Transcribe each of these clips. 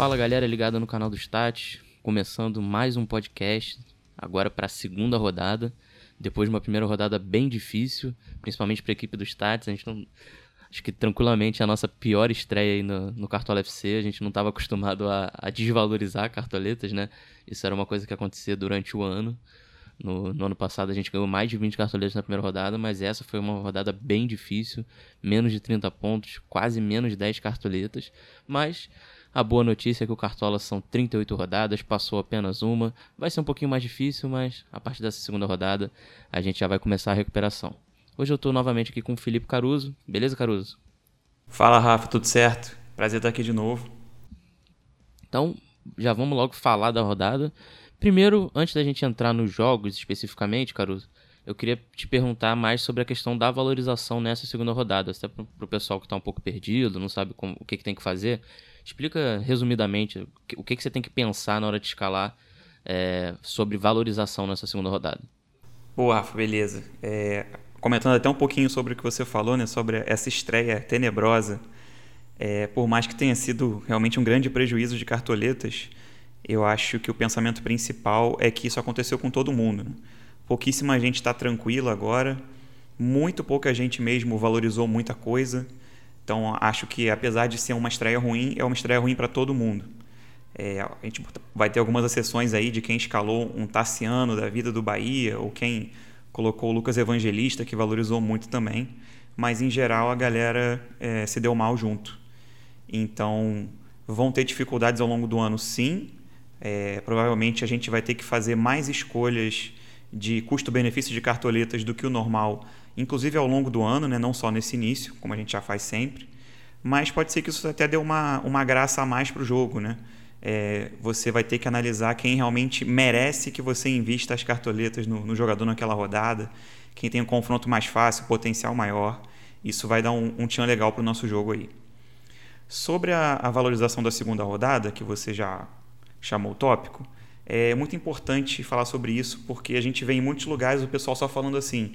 Fala galera ligada no canal do Stats, começando mais um podcast, agora para a segunda rodada, depois de uma primeira rodada bem difícil, principalmente para a equipe do Stats, a gente não acho que tranquilamente a nossa pior estreia aí no, no Cartola FC, a gente não estava acostumado a, a, desvalorizar cartoletas, né? Isso era uma coisa que acontecia durante o ano. No, no, ano passado a gente ganhou mais de 20 cartoletas na primeira rodada, mas essa foi uma rodada bem difícil, menos de 30 pontos, quase menos de 10 cartoletas, mas a boa notícia é que o Cartola são 38 rodadas, passou apenas uma. Vai ser um pouquinho mais difícil, mas a partir dessa segunda rodada a gente já vai começar a recuperação. Hoje eu estou novamente aqui com o Felipe Caruso. Beleza, Caruso? Fala, Rafa, tudo certo? Prazer estar aqui de novo. Então, já vamos logo falar da rodada. Primeiro, antes da gente entrar nos jogos especificamente, Caruso, eu queria te perguntar mais sobre a questão da valorização nessa segunda rodada. Até para o pessoal que está um pouco perdido, não sabe como, o que, que tem que fazer. Explica resumidamente o que, que você tem que pensar na hora de escalar é, sobre valorização nessa segunda rodada. Boa, Rafa, beleza. É, comentando até um pouquinho sobre o que você falou, né, sobre essa estreia tenebrosa, é, por mais que tenha sido realmente um grande prejuízo de cartoletas, eu acho que o pensamento principal é que isso aconteceu com todo mundo. Né? Pouquíssima gente está tranquila agora, muito pouca gente mesmo valorizou muita coisa. Então, acho que apesar de ser uma estreia ruim, é uma estreia ruim para todo mundo. É, a gente vai ter algumas exceções aí de quem escalou um Tassiano da vida do Bahia, ou quem colocou o Lucas Evangelista, que valorizou muito também. Mas, em geral, a galera é, se deu mal junto. Então, vão ter dificuldades ao longo do ano, sim. É, provavelmente a gente vai ter que fazer mais escolhas de custo-benefício de cartoletas do que o normal inclusive ao longo do ano, né? não só nesse início, como a gente já faz sempre. Mas pode ser que isso até dê uma, uma graça a mais para o jogo. Né? É, você vai ter que analisar quem realmente merece que você invista as cartoletas no, no jogador naquela rodada, quem tem um confronto mais fácil, potencial maior. Isso vai dar um, um tchan legal para o nosso jogo aí. Sobre a, a valorização da segunda rodada, que você já chamou o tópico, é muito importante falar sobre isso, porque a gente vê em muitos lugares o pessoal só falando assim: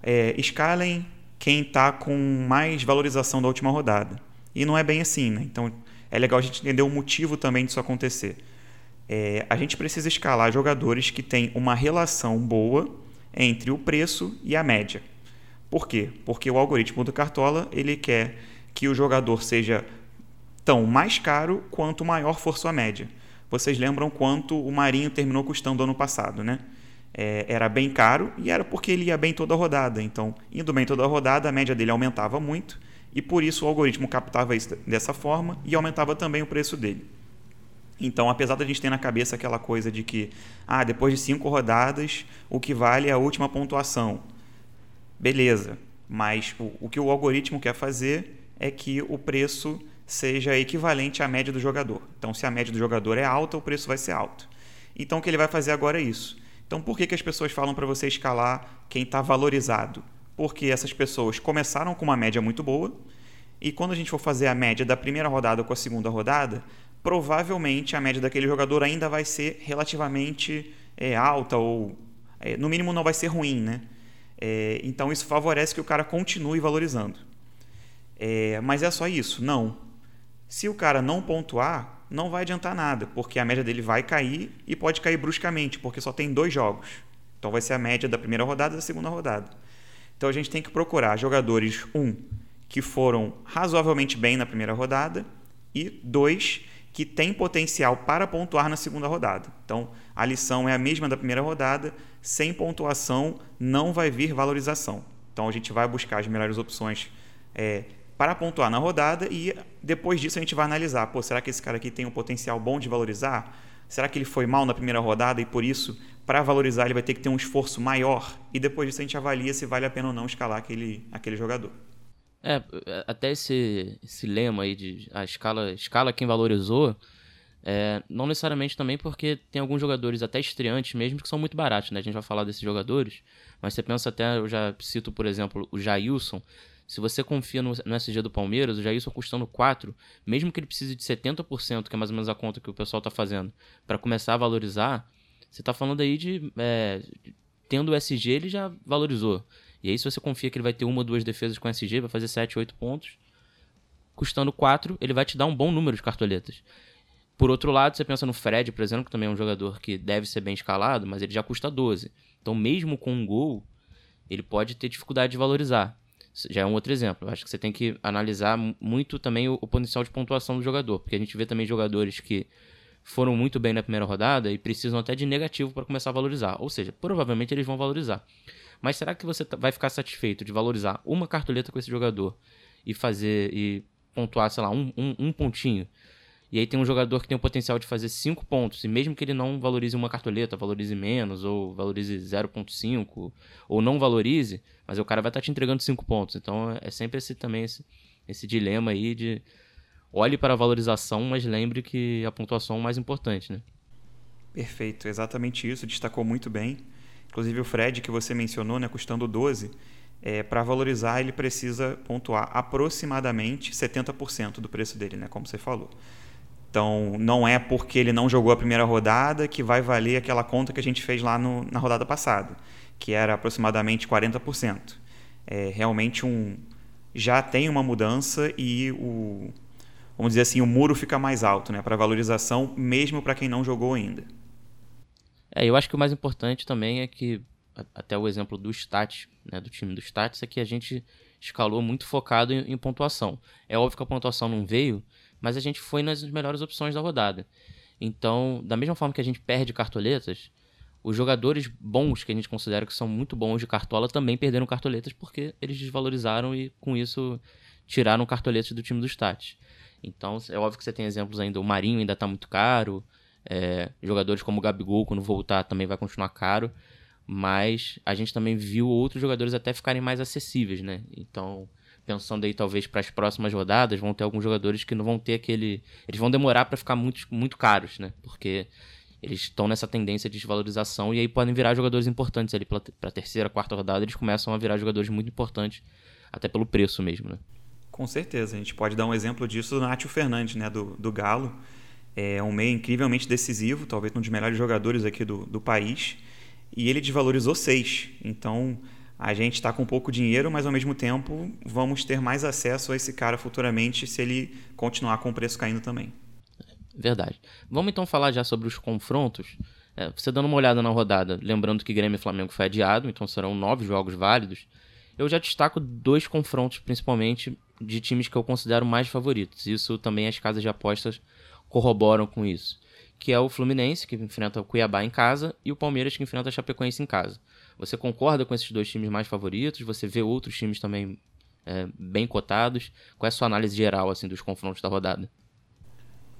é, escalem quem está com mais valorização da última rodada. E não é bem assim, né? Então é legal a gente entender o motivo também disso acontecer. É, a gente precisa escalar jogadores que têm uma relação boa entre o preço e a média. Por quê? Porque o algoritmo do Cartola ele quer que o jogador seja tão mais caro quanto maior for sua média. Vocês lembram quanto o Marinho terminou custando ano passado, né? é, era bem caro e era porque ele ia bem toda a rodada. Então, indo bem toda a rodada, a média dele aumentava muito e por isso o algoritmo captava isso dessa forma e aumentava também o preço dele. Então, apesar da gente ter na cabeça aquela coisa de que, ah, depois de cinco rodadas, o que vale é a última pontuação. Beleza, mas o, o que o algoritmo quer fazer é que o preço seja equivalente à média do jogador. Então, se a média do jogador é alta, o preço vai ser alto. Então, o que ele vai fazer agora é isso então, por que, que as pessoas falam para você escalar quem está valorizado? Porque essas pessoas começaram com uma média muito boa e quando a gente for fazer a média da primeira rodada com a segunda rodada, provavelmente a média daquele jogador ainda vai ser relativamente é, alta ou, é, no mínimo, não vai ser ruim, né? É, então, isso favorece que o cara continue valorizando. É, mas é só isso? Não. Se o cara não pontuar, não vai adiantar nada, porque a média dele vai cair e pode cair bruscamente, porque só tem dois jogos. Então vai ser a média da primeira rodada e da segunda rodada. Então a gente tem que procurar jogadores, um, que foram razoavelmente bem na primeira rodada, e dois, que têm potencial para pontuar na segunda rodada. Então a lição é a mesma da primeira rodada, sem pontuação não vai vir valorização. Então a gente vai buscar as melhores opções é, para pontuar na rodada e depois disso a gente vai analisar, pô, será que esse cara aqui tem um potencial bom de valorizar? Será que ele foi mal na primeira rodada e por isso, para valorizar, ele vai ter que ter um esforço maior? E depois disso a gente avalia se vale a pena ou não escalar aquele, aquele jogador. É, até esse, esse lema aí de a escala, escala quem valorizou, é, não necessariamente também porque tem alguns jogadores até estreantes mesmo que são muito baratos, né? A gente vai falar desses jogadores, mas você pensa até, eu já cito, por exemplo, o Jailson, se você confia no, no SG do Palmeiras, o Jailson custando 4, mesmo que ele precise de 70%, que é mais ou menos a conta que o pessoal está fazendo, para começar a valorizar, você está falando aí de. É, tendo o SG, ele já valorizou. E aí, se você confia que ele vai ter uma ou duas defesas com SG, vai fazer 7, 8 pontos, custando 4, ele vai te dar um bom número de cartoletas. Por outro lado, você pensa no Fred, por exemplo, que também é um jogador que deve ser bem escalado, mas ele já custa 12. Então, mesmo com um gol, ele pode ter dificuldade de valorizar. Já é um outro exemplo. Eu acho que você tem que analisar muito também o, o potencial de pontuação do jogador, porque a gente vê também jogadores que foram muito bem na primeira rodada e precisam até de negativo para começar a valorizar. Ou seja, provavelmente eles vão valorizar. Mas será que você tá, vai ficar satisfeito de valorizar uma cartoleta com esse jogador e fazer e pontuar, sei lá, um, um, um pontinho? E aí tem um jogador que tem o potencial de fazer 5 pontos, e mesmo que ele não valorize uma cartoleta, valorize menos, ou valorize 0.5, ou não valorize, mas o cara vai estar tá te entregando 5 pontos. Então é sempre esse também esse, esse dilema aí de olhe para a valorização, mas lembre que a pontuação é o mais importante, né? Perfeito, exatamente isso, destacou muito bem. Inclusive o Fred que você mencionou, né, custando 12, é, para valorizar ele precisa pontuar aproximadamente 70% do preço dele, né, como você falou. Então, não é porque ele não jogou a primeira rodada que vai valer aquela conta que a gente fez lá no, na rodada passada, que era aproximadamente 40%. É realmente um já tem uma mudança e o vamos dizer assim, o muro fica mais alto, né, para valorização, mesmo para quem não jogou ainda. É, eu acho que o mais importante também é que até o exemplo do Stats, né, do time do Stats, é que a gente escalou muito focado em, em pontuação. É óbvio que a pontuação não veio, mas a gente foi nas melhores opções da rodada. Então, da mesma forma que a gente perde cartoletas, os jogadores bons, que a gente considera que são muito bons de cartola, também perderam cartoletas porque eles desvalorizaram e, com isso, tiraram cartoletas do time do Stats. Então, é óbvio que você tem exemplos ainda. O Marinho ainda está muito caro. É, jogadores como o Gabigol, quando voltar, também vai continuar caro. Mas a gente também viu outros jogadores até ficarem mais acessíveis, né? Então, pensando aí talvez para as próximas rodadas, vão ter alguns jogadores que não vão ter aquele. Eles vão demorar para ficar muito, muito caros, né? Porque eles estão nessa tendência de desvalorização e aí podem virar jogadores importantes ali para terceira, quarta rodada. Eles começam a virar jogadores muito importantes, até pelo preço mesmo, né? Com certeza. A gente pode dar um exemplo disso do Nátio Fernandes, né? Do, do Galo. É um meio incrivelmente decisivo, talvez um dos melhores jogadores aqui do, do país. E ele desvalorizou seis. Então a gente está com pouco dinheiro, mas ao mesmo tempo vamos ter mais acesso a esse cara futuramente se ele continuar com o preço caindo também. Verdade. Vamos então falar já sobre os confrontos. É, você dando uma olhada na rodada, lembrando que Grêmio e Flamengo foi adiado, então serão nove jogos válidos. Eu já destaco dois confrontos, principalmente, de times que eu considero mais favoritos. Isso também as casas de apostas corroboram com isso. Que é o Fluminense, que enfrenta o Cuiabá em casa, e o Palmeiras, que enfrenta a Chapecoense em casa. Você concorda com esses dois times mais favoritos? Você vê outros times também é, bem cotados? Qual é a sua análise geral assim dos confrontos da rodada?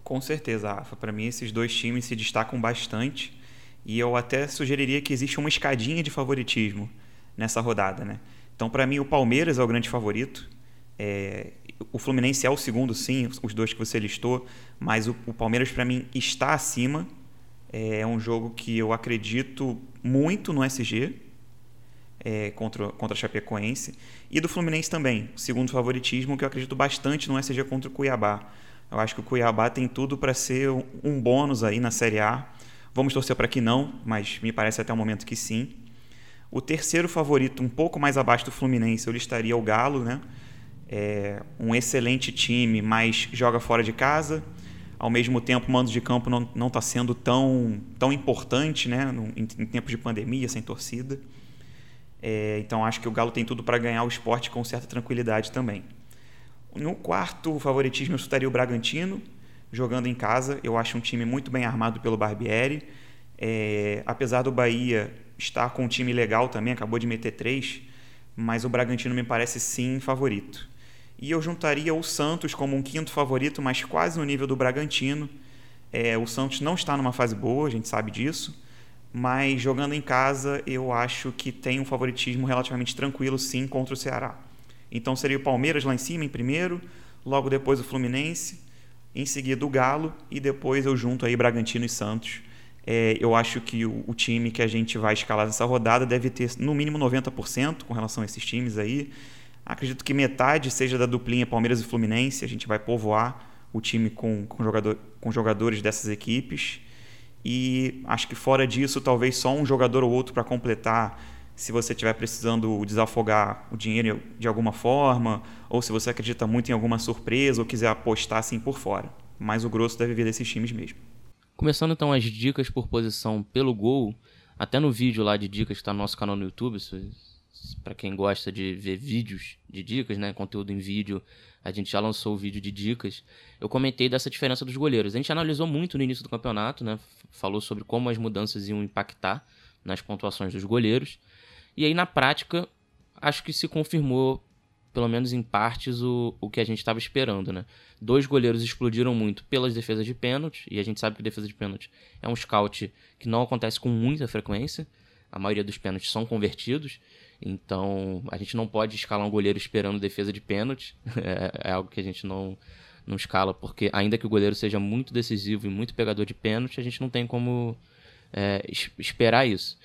Com certeza, Rafa. Para mim, esses dois times se destacam bastante e eu até sugeriria que existe uma escadinha de favoritismo nessa rodada, né? Então, para mim, o Palmeiras é o grande favorito. É, o Fluminense é o segundo, sim, os dois que você listou, mas o, o Palmeiras, para mim, está acima. É um jogo que eu acredito muito no SG é, contra, contra a Chapecoense. E do Fluminense também, segundo favoritismo, que eu acredito bastante no SG contra o Cuiabá. Eu acho que o Cuiabá tem tudo para ser um bônus aí na Série A. Vamos torcer para que não, mas me parece até o momento que sim. O terceiro favorito, um pouco mais abaixo do Fluminense, eu listaria o Galo, né? É um excelente time, mas joga fora de casa. Ao mesmo tempo, o mando de campo não está sendo tão, tão importante né? em, em tempos de pandemia, sem torcida. É, então acho que o Galo tem tudo para ganhar o esporte com certa tranquilidade também. No quarto favoritismo eu estaria o Bragantino, jogando em casa. Eu acho um time muito bem armado pelo Barbieri. É, apesar do Bahia estar com um time legal também, acabou de meter três, mas o Bragantino me parece sim favorito. E eu juntaria o Santos como um quinto favorito, mas quase no nível do Bragantino. É, o Santos não está numa fase boa, a gente sabe disso mas jogando em casa eu acho que tem um favoritismo relativamente tranquilo sim contra o Ceará. Então seria o Palmeiras lá em cima em primeiro, logo depois o Fluminense, em seguida o Galo e depois eu junto aí Bragantino e Santos. É, eu acho que o, o, time que a gente vai escalar nessa rodada deve ter no mínimo 90% com relação a esses times aí. Acredito que metade seja da duplinha Palmeiras e Fluminense. A gente vai povoar o time com, com, jogador, com jogadores dessas equipes. E acho que fora disso, talvez só um jogador ou outro para completar, se você estiver precisando desafogar o dinheiro de alguma forma, ou se você acredita muito em alguma surpresa ou quiser apostar assim por fora. mas o grosso deve vir desses times mesmo. Começando então as dicas por posição pelo gol, até no vídeo lá de dicas que está no nosso canal no YouTube, para quem gosta de ver vídeos de dicas, né, conteúdo em vídeo, a gente já lançou o vídeo de dicas. Eu comentei dessa diferença dos goleiros. A gente analisou muito no início do campeonato, né, falou sobre como as mudanças iam impactar nas pontuações dos goleiros. E aí na prática, acho que se confirmou pelo menos em partes, o, o que a gente estava esperando, né? Dois goleiros explodiram muito pelas defesas de pênalti, e a gente sabe que defesa de pênalti é um scout que não acontece com muita frequência. A maioria dos pênaltis são convertidos, então a gente não pode escalar um goleiro esperando defesa de pênalti. É, é algo que a gente não, não escala, porque ainda que o goleiro seja muito decisivo e muito pegador de pênalti, a gente não tem como é, esperar isso.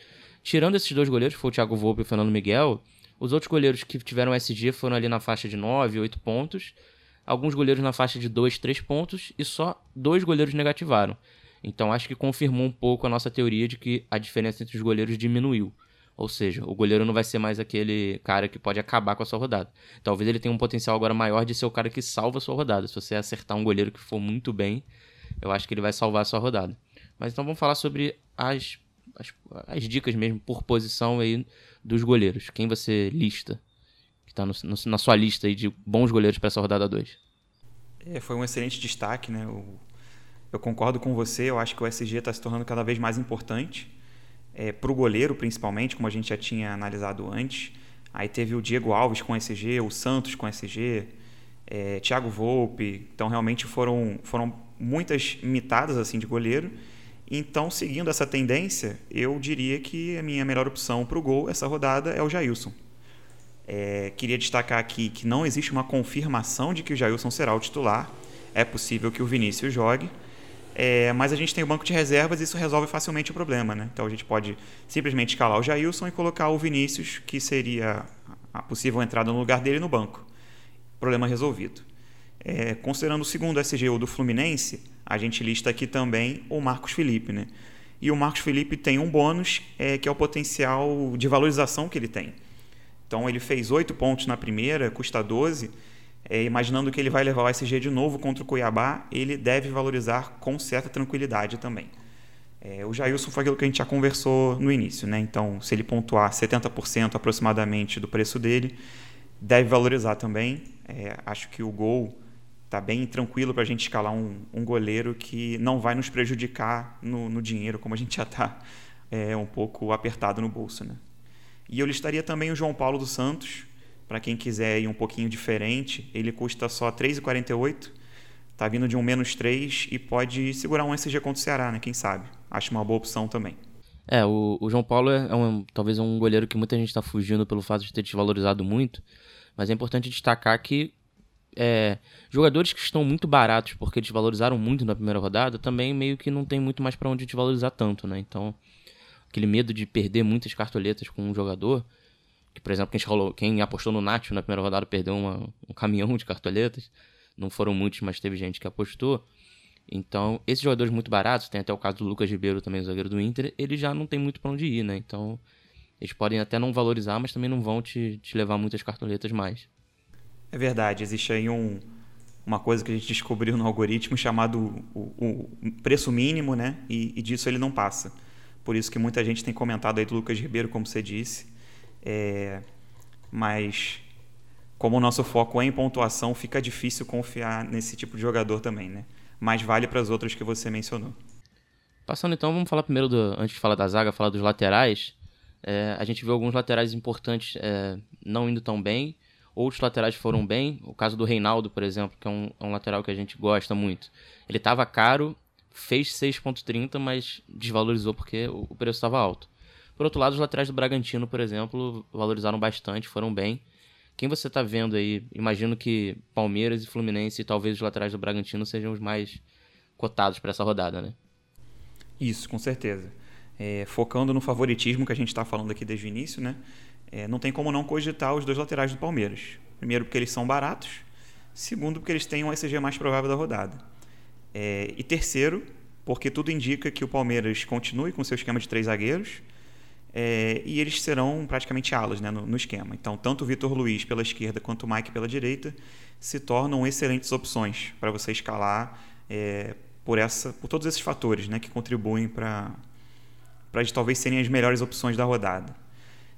Tirando esses dois goleiros, que foi o Thiago Volpe e o Fernando Miguel, os outros goleiros que tiveram SG foram ali na faixa de 9, 8 pontos. Alguns goleiros na faixa de 2, 3 pontos. E só dois goleiros negativaram. Então acho que confirmou um pouco a nossa teoria de que a diferença entre os goleiros diminuiu. Ou seja, o goleiro não vai ser mais aquele cara que pode acabar com a sua rodada. Talvez ele tenha um potencial agora maior de ser o cara que salva a sua rodada. Se você acertar um goleiro que for muito bem, eu acho que ele vai salvar a sua rodada. Mas então vamos falar sobre as, as, as dicas mesmo por posição aí dos goleiros? Quem você lista? Que está na sua lista aí de bons goleiros para essa rodada 2? É, foi um excelente destaque, né? Eu, eu, concordo com você, eu acho que o SG está se tornando cada vez mais importante. É, para o goleiro, principalmente, como a gente já tinha analisado antes. Aí teve o Diego Alves com SG, o Santos com SG, é, Thiago Volpe. Então, realmente foram, foram muitas mitadas assim de goleiro. Então, seguindo essa tendência, eu diria que a minha melhor opção para o gol essa rodada é o Jailson. É, queria destacar aqui que não existe uma confirmação de que o Jailson será o titular. É possível que o Vinícius jogue. É, mas a gente tem o banco de reservas e isso resolve facilmente o problema. Né? Então a gente pode simplesmente escalar o Jailson e colocar o Vinícius, que seria a possível entrada no lugar dele no banco. Problema resolvido. É, considerando o segundo SGU do Fluminense, a gente lista aqui também o Marcos Felipe. Né? E o Marcos Felipe tem um bônus, é, que é o potencial de valorização que ele tem. Então ele fez 8 pontos na primeira, custa 12. É, imaginando que ele vai levar o SG de novo contra o Cuiabá, ele deve valorizar com certa tranquilidade também. É, o Jailson foi aquilo que a gente já conversou no início, né? Então, se ele pontuar 70% aproximadamente do preço dele, deve valorizar também. É, acho que o gol tá bem tranquilo para a gente escalar um, um, goleiro que não vai nos prejudicar no, no dinheiro, como a gente já está é, um pouco apertado no bolso. Né? E eu listaria também o João Paulo dos Santos, para quem quiser ir um pouquinho diferente, ele custa só R$ 3,48, está vindo de um menos 3 e pode segurar um SG contra o Ceará, né? quem sabe. Acho uma boa opção também. É, o, o João Paulo é um, talvez um goleiro que muita gente está fugindo pelo fato de ter desvalorizado muito, mas é importante destacar que é, jogadores que estão muito baratos porque desvalorizaram muito na primeira rodada também meio que não tem muito mais para onde desvalorizar tanto, né? Então, aquele medo de perder muitas cartoletas com um jogador, que por exemplo, quem, quem apostou no Nacho na primeira rodada perdeu uma, um caminhão de cartoletas, não foram muitos, mas teve gente que apostou. Então, esses jogadores muito baratos, tem até o caso do Lucas Ribeiro também, zagueiro do Inter, ele já não tem muito para onde ir, né? Então, eles podem até não valorizar, mas também não vão te, te levar muitas cartoletas mais. É verdade, existe aí um, uma coisa que a gente descobriu no algoritmo chamado o, o preço mínimo, né? E, e, disso ele não passa. Por isso que muita gente tem comentado aí do Lucas Ribeiro, como você disse. É, mas como o nosso foco é em pontuação, fica difícil confiar nesse tipo de jogador também, né? Mas vale para as outras que você mencionou. Passando então, vamos falar primeiro, do, antes de falar da zaga, falar dos laterais. É, a gente viu alguns laterais importantes é, não indo tão bem. Outros laterais foram bem. O caso do Reinaldo, por exemplo, que é um, é um lateral que a gente gosta muito. Ele estava caro, fez 6,30, mas desvalorizou porque o, o preço estava alto. Por outro lado, os laterais do Bragantino, por exemplo, valorizaram bastante, foram bem. Quem você está vendo aí? Imagino que Palmeiras e Fluminense talvez os laterais do Bragantino sejam os mais cotados para essa rodada, né? Isso, com certeza. É, focando no favoritismo que a gente está falando aqui desde o início, né? é, não tem como não cogitar os dois laterais do Palmeiras. Primeiro, porque eles são baratos. Segundo, porque eles têm um SG mais provável da rodada. É, e terceiro, porque tudo indica que o Palmeiras continue com seu esquema de três zagueiros é, e eles serão praticamente alas né, no, no, esquema. Então, tanto o Vitor Luiz pela esquerda quanto o Mike pela direita se tornam excelentes opções para você escalar é, por essa, por todos esses fatores, né, que contribuem para talvez serem as melhores opções da rodada.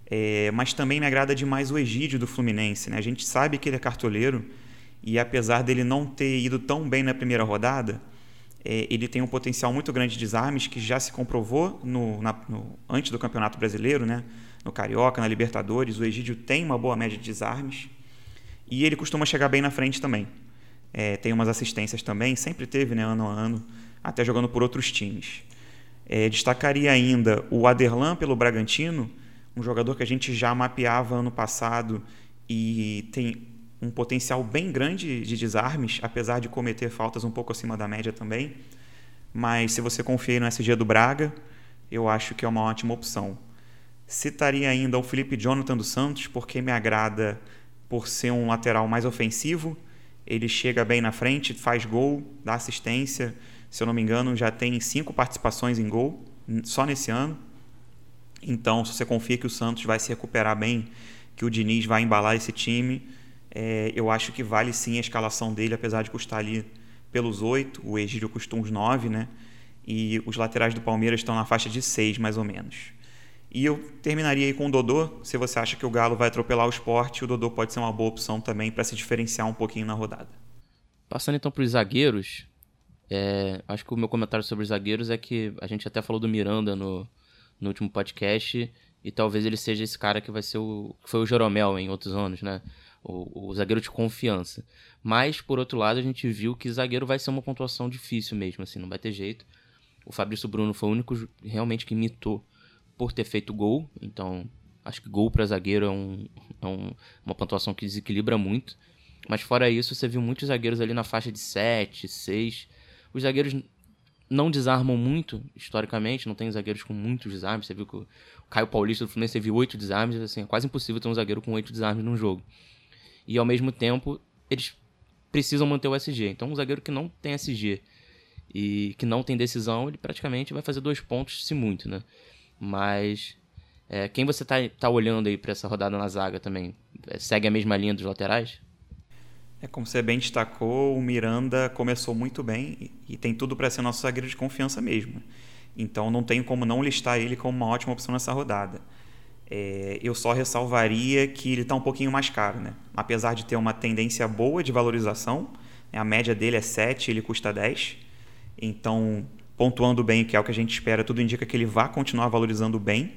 É, mas também me agrada demais o Egídio do Fluminense. Né? A gente sabe que ele é cartoleiro e apesar dele não ter ido tão bem na primeira rodada, é, ele tem um potencial muito grande de desarmes que já se comprovou no, na, no, antes do Campeonato Brasileiro, né? no Carioca, na Libertadores. O Egídio tem uma boa média de desarmes e ele costuma chegar bem na frente também. É, tem umas assistências também, sempre teve né, ano a ano, até jogando por outros times. É, destacaria ainda o Aderlan pelo Bragantino, um jogador que a gente já mapeava ano passado e tem um potencial bem grande de desarmes, apesar de cometer faltas um pouco acima da média também. Mas se você confia no SG do Braga, eu acho que é uma ótima opção. Citaria ainda o Felipe Jonathan dos Santos, porque me agrada por ser um lateral mais ofensivo. Ele chega bem na frente, faz gol, dá assistência. Se eu não me engano, já tem cinco participações em gol só nesse ano. Então, se você confia que o Santos vai se recuperar bem, que o Diniz vai embalar esse time, é, eu acho que vale sim a escalação dele, apesar de custar ali pelos oito, o Egídio custa uns nove, né? E os laterais do Palmeiras estão na faixa de seis, mais ou menos. E eu terminaria aí com o Dodô. Se você acha que o Galo vai atropelar o esporte, o Dodô pode ser uma boa opção também para se diferenciar um pouquinho na rodada. Passando então para os zagueiros, é, acho que o meu comentário sobre os zagueiros é que a gente até falou do Miranda no, no último podcast e talvez ele seja esse cara que vai ser o que foi o Jeromel em outros anos, né? O, o, zagueiro de confiança. Mas, por outro lado, a gente viu que zagueiro vai ser uma pontuação difícil mesmo, assim, não vai ter jeito. O Fabrício Bruno foi o único realmente que imitou por ter feito gol, então acho que gol para zagueiro é, um, é um, uma pontuação que desequilibra muito. Mas fora isso, você viu muitos zagueiros ali na faixa de 7, 6. Os zagueiros não desarmam muito, historicamente, não tem zagueiros com muitos desarmes. Você viu que o Caio Paulista do Fluminense teve 8 desarmes, assim, é quase impossível ter um zagueiro com 8 desarmes num jogo e ao mesmo tempo eles precisam manter o SG. Então, um zagueiro que não tem SG e que não tem decisão, ele praticamente vai fazer dois pontos, se muito, né? Mas é, quem você tá, tá olhando aí para essa rodada na zaga também? É, segue a mesma linha dos laterais? É como você bem destacou, o Miranda começou muito bem e, e tem tudo para ser nosso zagueiro de confiança mesmo. Então não tem como não listar ele como uma ótima opção nessa rodada. É, eu só ressalvaria que ele está um pouquinho mais caro, né? Apesar de ter uma tendência boa de valorização, né? a média dele é 7, ele custa 10. Então, pontuando bem, que é o que a gente espera, tudo indica que ele vai continuar valorizando bem.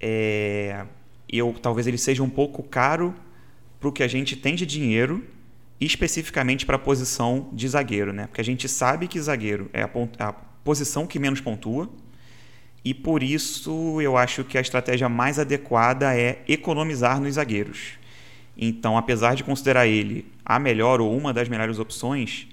É, eu talvez ele seja um pouco caro para o que a gente tem de dinheiro, especificamente para a posição de zagueiro, né? Porque a gente sabe que zagueiro é a, a posição que menos pontua e por isso eu acho que a estratégia mais adequada é economizar nos zagueiros. Então, apesar de considerar ele a melhor ou uma das melhores opções,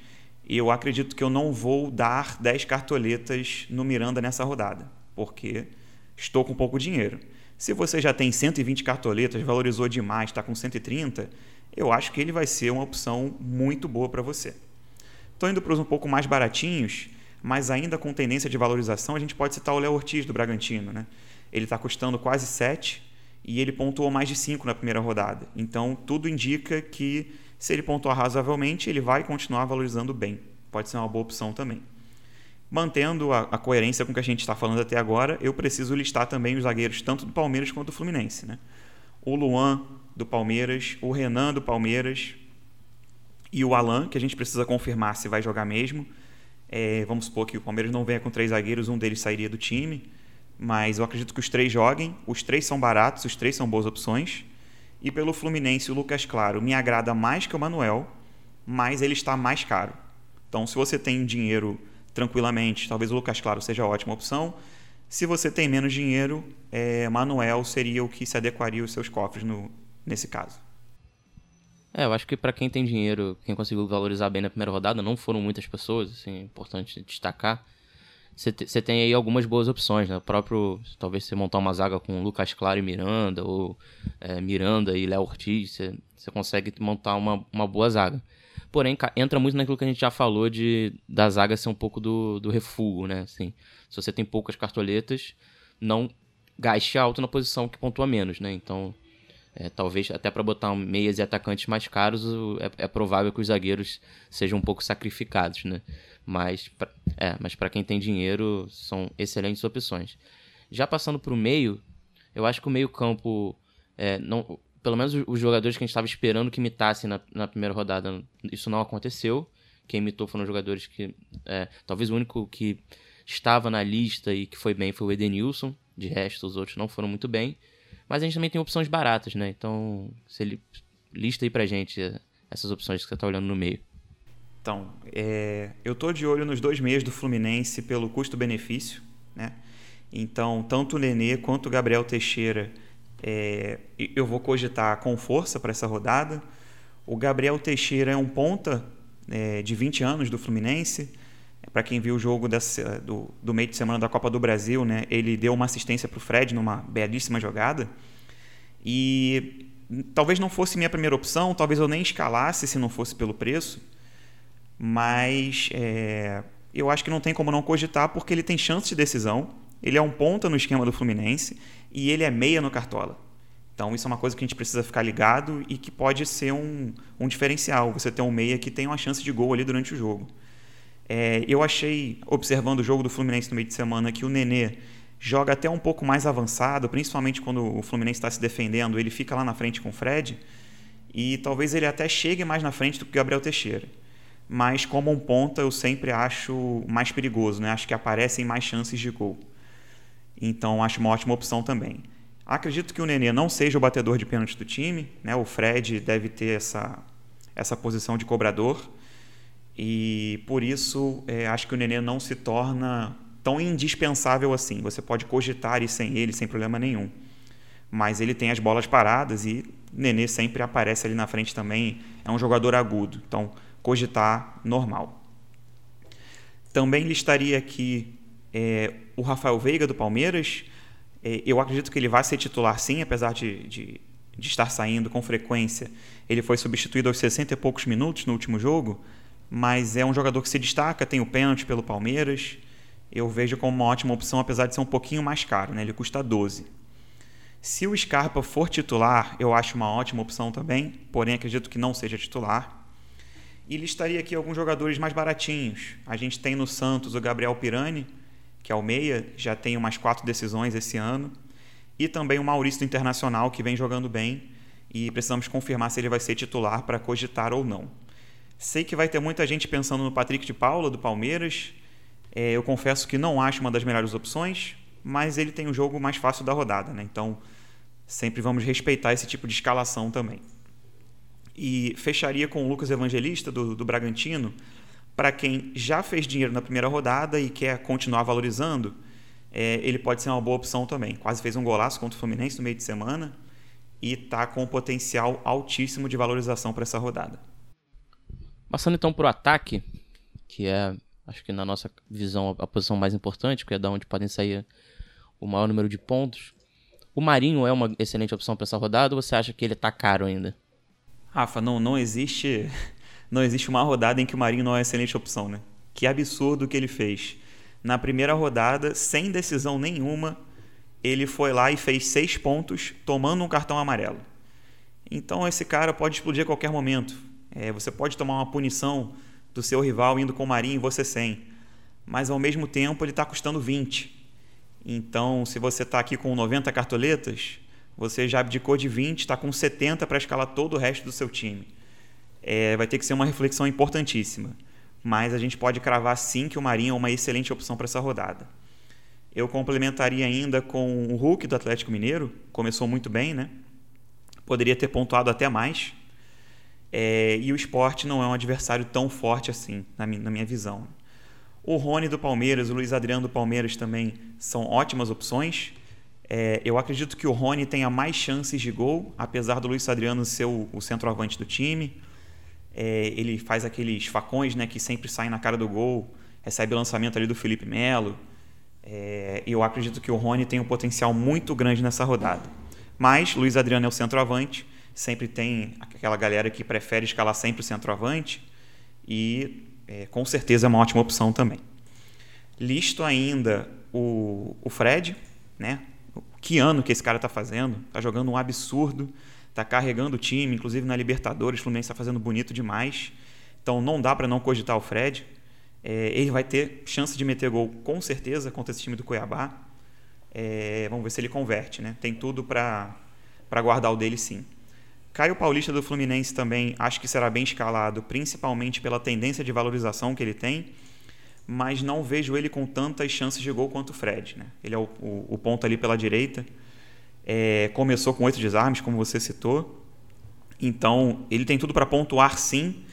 eu acredito que eu não vou dar 10 cartoletas no Miranda nessa rodada, porque estou com pouco dinheiro. Se você já tem 120 cartoletas, valorizou demais, está com 130, eu acho que ele vai ser uma opção muito boa para você. Estou indo para os um pouco mais baratinhos mas ainda com tendência de valorização, a gente pode citar o Léo Ortiz do Bragantino. Né? Ele está custando quase 7 e ele pontuou mais de 5 na primeira rodada. Então, tudo indica que se ele pontuar razoavelmente, ele vai continuar valorizando bem. Pode ser uma boa opção também. Mantendo a, a coerência com o que a gente está falando até agora, eu preciso listar também os zagueiros tanto do Palmeiras quanto do Fluminense. Né? O Luan do Palmeiras, o Renan do Palmeiras e o Alan, que a gente precisa confirmar se vai jogar mesmo. É, vamos supor que o Palmeiras não venha com três zagueiros, um deles sairia do time. Mas eu acredito que os três joguem. Os três são baratos, os três são boas opções. E pelo Fluminense, o Lucas Claro me agrada mais que o Manuel, mas ele está mais caro. Então, se você tem dinheiro tranquilamente, talvez o Lucas Claro seja a ótima opção. Se você tem menos dinheiro, é, Manuel seria o que se adequaria aos seus cofres no, nesse caso. É, eu acho que para quem tem dinheiro, quem conseguiu valorizar bem na primeira rodada, não foram muitas pessoas, assim, é importante destacar. Você tem aí algumas boas opções, né? O próprio, talvez você montar uma zaga com Lucas Claro e Miranda, ou é, Miranda e Léo Ortiz, você consegue montar uma, uma boa zaga. Porém, entra muito naquilo que a gente já falou de da zaga ser um pouco do, do refúgio, né? Assim, se você tem poucas cartoletas, não gaste alto na posição que pontua menos, né? Então, É, talvez até para botar meias e atacantes mais caros, é, é, provável que os zagueiros sejam um pouco sacrificados, né? Mas, pra, é, mas para quem tem dinheiro, são excelentes opções. Já passando para o meio, eu acho que o meio campo, é, não, pelo menos os jogadores que a gente estava esperando que imitassem na, na primeira rodada, isso não aconteceu. Quem imitou foram jogadores que, é, talvez o único que estava na lista e que foi bem foi o Edenilson. De resto, os outros não foram muito bem. Mas a gente também tem opções baratas, né? Então, se ele lista aí pra gente eh, essas opções que você tá olhando no meio. Então, é, eu tô de olho nos dois meios do Fluminense pelo custo-benefício, né? Então, tanto o Nenê quanto o Gabriel Teixeira, é, eu vou cogitar com força para essa rodada. O Gabriel Teixeira é um ponta é, de 20 anos do Fluminense. Para quem viu o jogo dessa, do, do meio de semana da Copa do Brasil, né, ele deu uma assistência para o Fred numa belíssima jogada. E talvez não fosse minha primeira opção, talvez eu nem escalasse se não fosse pelo preço, mas é, eu acho que não tem como não cogitar porque ele tem chance de decisão, ele é um ponta no esquema do Fluminense e ele é meia no Cartola. Então isso é uma coisa que a gente precisa ficar ligado e que pode ser um, um diferencial, você ter um meia que tem uma chance de gol ali durante o jogo. É, eu achei, observando o jogo do Fluminense no meio de semana, que o Nenê joga até um pouco mais avançado, principalmente quando o Fluminense está se defendendo, ele fica lá na frente com o Fred, e talvez ele até chegue mais na frente do que o Gabriel Teixeira. Mas como um ponta eu sempre acho mais perigoso, né? acho que aparecem mais chances de gol. Então acho uma ótima opção também. Acredito que o Nenê não seja o batedor de pênalti do time, né? o Fred deve ter essa, essa posição de cobrador, e por isso é, acho que o Nenê não se torna tão indispensável assim. Você pode cogitar ir sem ele sem problema nenhum. Mas ele tem as bolas paradas e Nenê sempre aparece ali na frente também. É um jogador agudo. Então, cogitar normal. Também listaria aqui é, o Rafael Veiga do Palmeiras. É, eu acredito que ele vai ser titular sim, apesar de, de, de estar saindo com frequência. Ele foi substituído aos 60 e poucos minutos no último jogo mas é um jogador que se destaca, tem o pênalti pelo Palmeiras. Eu vejo como uma ótima opção, apesar de ser um pouquinho mais caro, né? ele custa 12. Se o Scarpa for titular, eu acho uma ótima opção também, porém acredito que não seja titular. E listaria aqui alguns jogadores mais baratinhos. A gente tem no Santos o Gabriel Pirani, que é o meia, já tem umas quatro decisões esse ano. E também o Maurício Internacional, que vem jogando bem. E precisamos confirmar se ele vai ser titular para cogitar ou não. Sei que vai ter muita gente pensando no Patrick de Paula, do Palmeiras. É, eu confesso que não acho uma das melhores opções, mas ele tem o jogo mais fácil da rodada, né? Então, sempre vamos respeitar esse tipo de escalação também. E fecharia com o Lucas Evangelista, do, do Bragantino. Para quem já fez dinheiro na primeira rodada e quer continuar valorizando, é, ele pode ser uma boa opção também. Quase fez um golaço contra o Fluminense no meio de semana e está com um potencial altíssimo de valorização para essa rodada. Passando então para o ataque, que é, acho que na nossa visão, a posição mais importante, porque é da onde podem sair o maior número de pontos. O Marinho é uma excelente opção para essa rodada ou você acha que ele está caro ainda? Rafa, não, não existe não existe uma rodada em que o Marinho não é excelente opção, né? Que absurdo que ele fez. Na primeira rodada, sem decisão nenhuma, ele foi lá e fez seis pontos, tomando um cartão amarelo. Então esse cara pode explodir a qualquer momento. É, você pode tomar uma punição do seu rival indo com o Marinho e você sem. Mas ao mesmo tempo ele está custando 20. Então, se você está aqui com 90 cartoletas, você já abdicou de 20, está com 70 para escalar todo o resto do seu time. É, vai ter que ser uma reflexão importantíssima. Mas a gente pode cravar sim que o Marinho é uma excelente opção para essa rodada. Eu complementaria ainda com o Hulk do Atlético Mineiro, começou muito bem, né? Poderia ter pontuado até mais, é, e o esporte não é um adversário tão forte assim, na minha, na minha visão. O Rony do Palmeiras, o Luiz Adriano do Palmeiras também são ótimas opções. É, eu acredito que o Rony tenha mais chances de gol, apesar do Luiz Adriano ser o, o centroavante do time. É, ele faz aqueles facões né, que sempre saem na cara do gol, recebe o lançamento ali do Felipe Melo. É, eu acredito que o Rony tem um potencial muito grande nessa rodada. Mas Luiz Adriano é o centroavante sempre tem aquela galera que prefere escalar sempre o centroavante e é, com certeza é uma ótima opção também. Listo ainda o, o Fred, né? Que ano que esse cara está fazendo? Está jogando um absurdo. está carregando o time, inclusive na Libertadores, o Fluminense está fazendo bonito demais. Então não dá para não cogitar o Fred. É, ele vai ter chance de meter gol com certeza contra esse time do Cuiabá. É, vamos ver se ele converte, né? Tem tudo para guardar o dele sim. Caio Paulista do Fluminense também acho que será bem escalado, principalmente pela tendência de valorização que ele tem, mas não vejo ele com tantas chances de gol quanto o Fred. Né? Ele é o, o, o ponto ali pela direita. É, começou com oito desarmes, como você citou. Então, ele tem tudo para pontuar sim,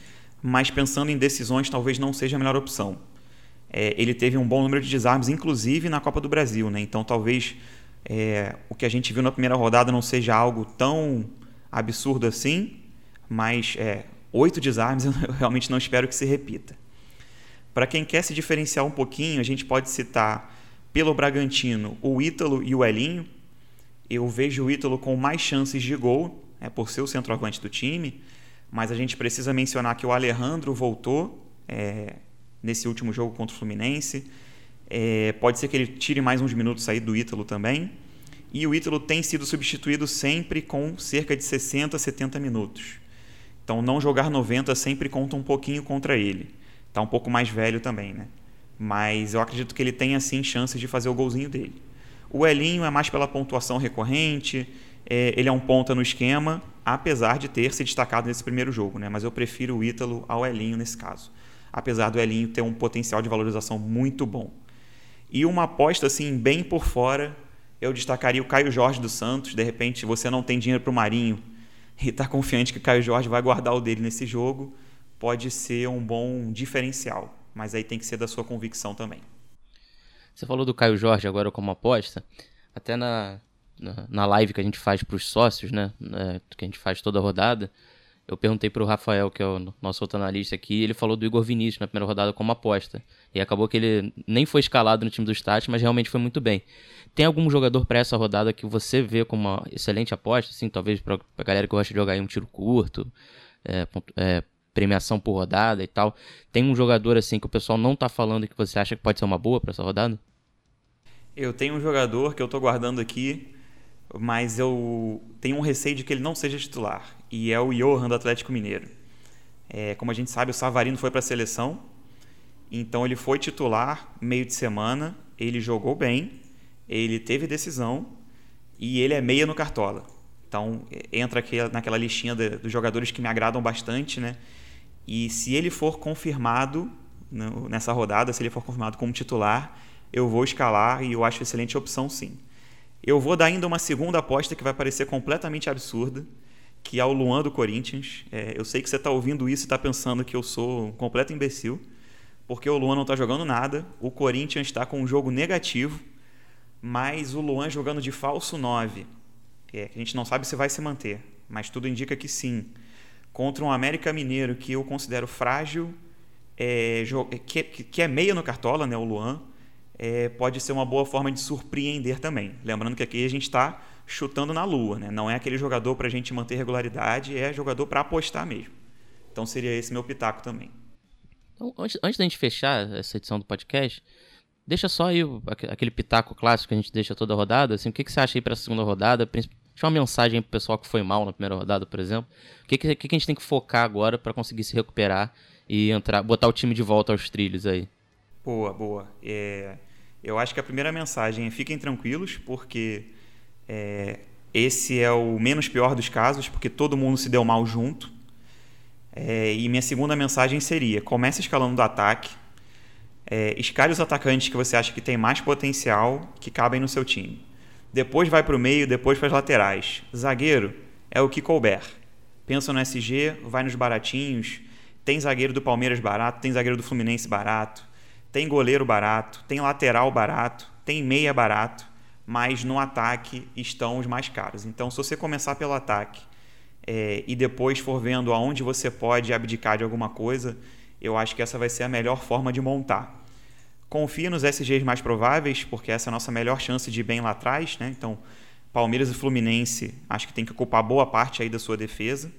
mas pensando em decisões, talvez não seja a melhor opção. É, ele teve um bom número de desarmes, inclusive na Copa do Brasil. Né? Então, talvez é, o que a gente viu na primeira rodada não seja algo tão absurdo assim, mas é, oito desarmes eu realmente não espero que se repita. Para quem quer se diferenciar um pouquinho, a gente pode citar pelo Bragantino o Ítalo e o Elinho. Eu vejo o Ítalo com mais chances de gol, é, por ser o centroavante do time, mas a gente precisa mencionar que o Alejandro voltou é, nesse último jogo contra o Fluminense. É, pode ser que ele tire mais uns minutos aí do Ítalo também. E o Ítalo tem sido substituído sempre com cerca de 60, 70 minutos. Então, não jogar 90 sempre conta um pouquinho contra ele. Está um pouco mais velho também, né? Mas eu acredito que ele tem, assim, chances de fazer o golzinho dele. O Elinho é mais pela pontuação recorrente, é, ele é um ponta no esquema, apesar de ter se destacado nesse primeiro jogo, né? Mas eu prefiro o Ítalo ao Elinho nesse caso. Apesar do Elinho ter um potencial de valorização muito bom. E uma aposta, assim, bem por fora, eu destacaria o Caio Jorge do Santos. De repente, você não tem dinheiro para o Marinho e está confiante que o Caio Jorge vai guardar o dele nesse jogo, pode ser um bom diferencial. Mas aí tem que ser da sua convicção também. Você falou do Caio Jorge agora como aposta. Até na, na, na live que a gente faz para os sócios, né? É, que a gente faz toda a rodada eu perguntei para o Rafael, que é o nosso outro analista aqui, ele falou do Igor Vinícius na primeira rodada como aposta. E acabou que ele nem foi escalado no time do Stat, mas realmente foi muito bem. Tem algum jogador para essa rodada que você vê como uma excelente aposta? Assim, talvez para a galera que gosta de jogar aí um tiro curto, é, é, premiação por rodada e tal. Tem um jogador assim que o pessoal não está falando e que você acha que pode ser uma boa para essa rodada? Eu tenho um jogador que eu estou guardando aqui, mas eu tenho um receio de que ele não seja titular e é o Johan do Atlético Mineiro. É, como a gente sabe, o Savarino foi para a seleção, então ele foi titular meio de semana, ele jogou bem, ele teve decisão e ele é meia no Cartola. Então entra aqui naquela listinha de, dos jogadores que me agradam bastante, né? E se ele for confirmado nessa rodada, se ele for confirmado como titular, eu vou escalar e eu acho excelente opção sim. Eu vou dar ainda uma segunda aposta que vai parecer completamente absurda, que é o Luan do Corinthians. É, eu sei que você está ouvindo isso e está pensando que eu sou um completo imbecil, porque o Luan não está jogando nada, o Corinthians está com um jogo negativo, mas o Luan jogando de falso 9, é, a gente não sabe se vai se manter, mas tudo indica que sim. Contra um América Mineiro que eu considero frágil, é, que, que é meia no Cartola, né, o Luan, é, pode ser uma boa forma de surpreender também. Lembrando que aqui a gente está chutando na lua, né? Não é aquele jogador para a gente manter regularidade, é jogador para apostar mesmo. Então seria esse meu pitaco também. Então, antes, antes da gente fechar essa edição do podcast, deixa só aí aquele pitaco clássico que a gente deixa toda rodada. Assim, o que, que você acha aí para a segunda rodada? Deixa uma mensagem pro pessoal que foi mal na primeira rodada, por exemplo. O que, que, que a gente tem que focar agora para conseguir se recuperar e entrar, botar o time de volta aos trilhos aí? Boa, boa. É, eu acho que a primeira mensagem é fiquem tranquilos, porque é, esse é o menos pior dos casos, porque todo mundo se deu mal junto. É, e minha segunda mensagem seria: comece escalando do ataque, é, escale os atacantes que você acha que tem mais potencial, que cabem no seu time. Depois vai para o meio, depois para as laterais. Zagueiro é o que couber. Pensa no SG, vai nos baratinhos. Tem zagueiro do Palmeiras barato, tem zagueiro do Fluminense barato, tem goleiro barato, tem lateral barato, tem meia barato mas no ataque estão os mais caros. Então, se você começar pelo ataque é, e depois for vendo aonde você pode abdicar de alguma coisa, eu acho que essa vai ser a melhor forma de montar. Confie nos SGs mais prováveis, porque essa é a nossa melhor chance de ir bem lá atrás. Né? Então, Palmeiras e Fluminense, acho que tem que ocupar boa parte aí da sua defesa.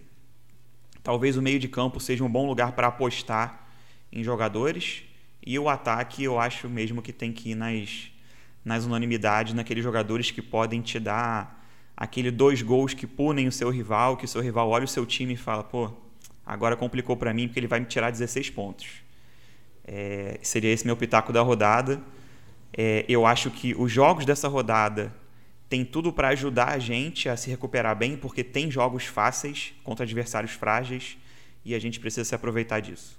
Talvez o meio de campo seja um bom lugar para apostar em jogadores. E o ataque, eu acho mesmo que tem que ir nas nas unanimidades naqueles jogadores que podem te dar aquele dois gols que punem o seu rival, que o seu rival olha o seu time e fala, pô, agora complicou para mim porque ele vai me tirar 16 pontos. É, seria esse meu pitaco da rodada. É, eu acho que os jogos dessa rodada tem tudo para ajudar a gente a se recuperar bem, porque tem jogos fáceis contra adversários frágeis e a gente precisa se aproveitar disso.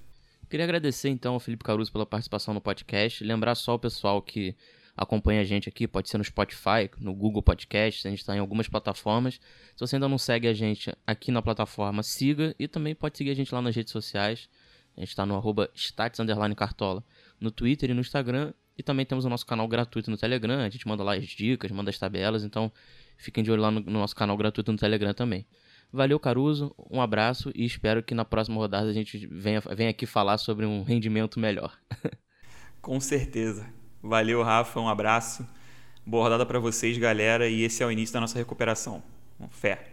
Queria agradecer então ao Felipe Caruso pela participação no podcast. Lembrar só o pessoal que acompanha a gente aqui, pode ser no Spotify, no Google Podcast, a gente está em algumas plataformas. Se você ainda não segue a gente aqui na plataforma, siga e também pode seguir a gente lá nas redes sociais. A gente está no arroba Cartola no Twitter e no Instagram. E também temos o nosso canal gratuito no Telegram. A gente manda lá as dicas, manda as tabelas. Então fiquem de olho lá no, no nosso canal gratuito no Telegram também. Valeu, Caruso. Um abraço e espero que na próxima rodada a gente venha, venha aqui falar sobre um rendimento melhor. Com certeza. Valeu, Rafa. Um abraço. Boa rodada para vocês, galera. E esse é o início da nossa recuperação. Fé.